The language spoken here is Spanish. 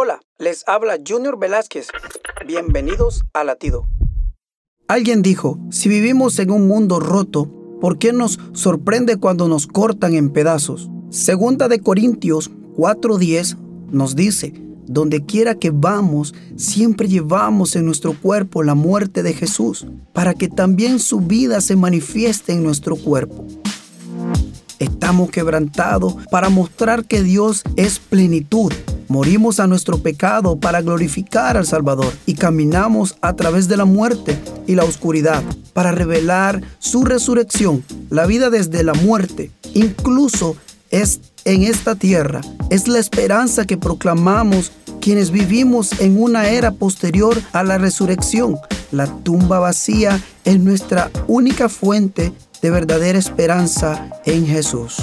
Hola, les habla Junior Velázquez. Bienvenidos a Latido. Alguien dijo, si vivimos en un mundo roto, ¿por qué nos sorprende cuando nos cortan en pedazos? Segunda de Corintios 4:10 nos dice, donde quiera que vamos, siempre llevamos en nuestro cuerpo la muerte de Jesús, para que también su vida se manifieste en nuestro cuerpo. Estamos quebrantados para mostrar que Dios es plenitud Morimos a nuestro pecado para glorificar al Salvador y caminamos a través de la muerte y la oscuridad para revelar su resurrección. La vida desde la muerte, incluso es en esta tierra, es la esperanza que proclamamos quienes vivimos en una era posterior a la resurrección. La tumba vacía es nuestra única fuente de verdadera esperanza en Jesús.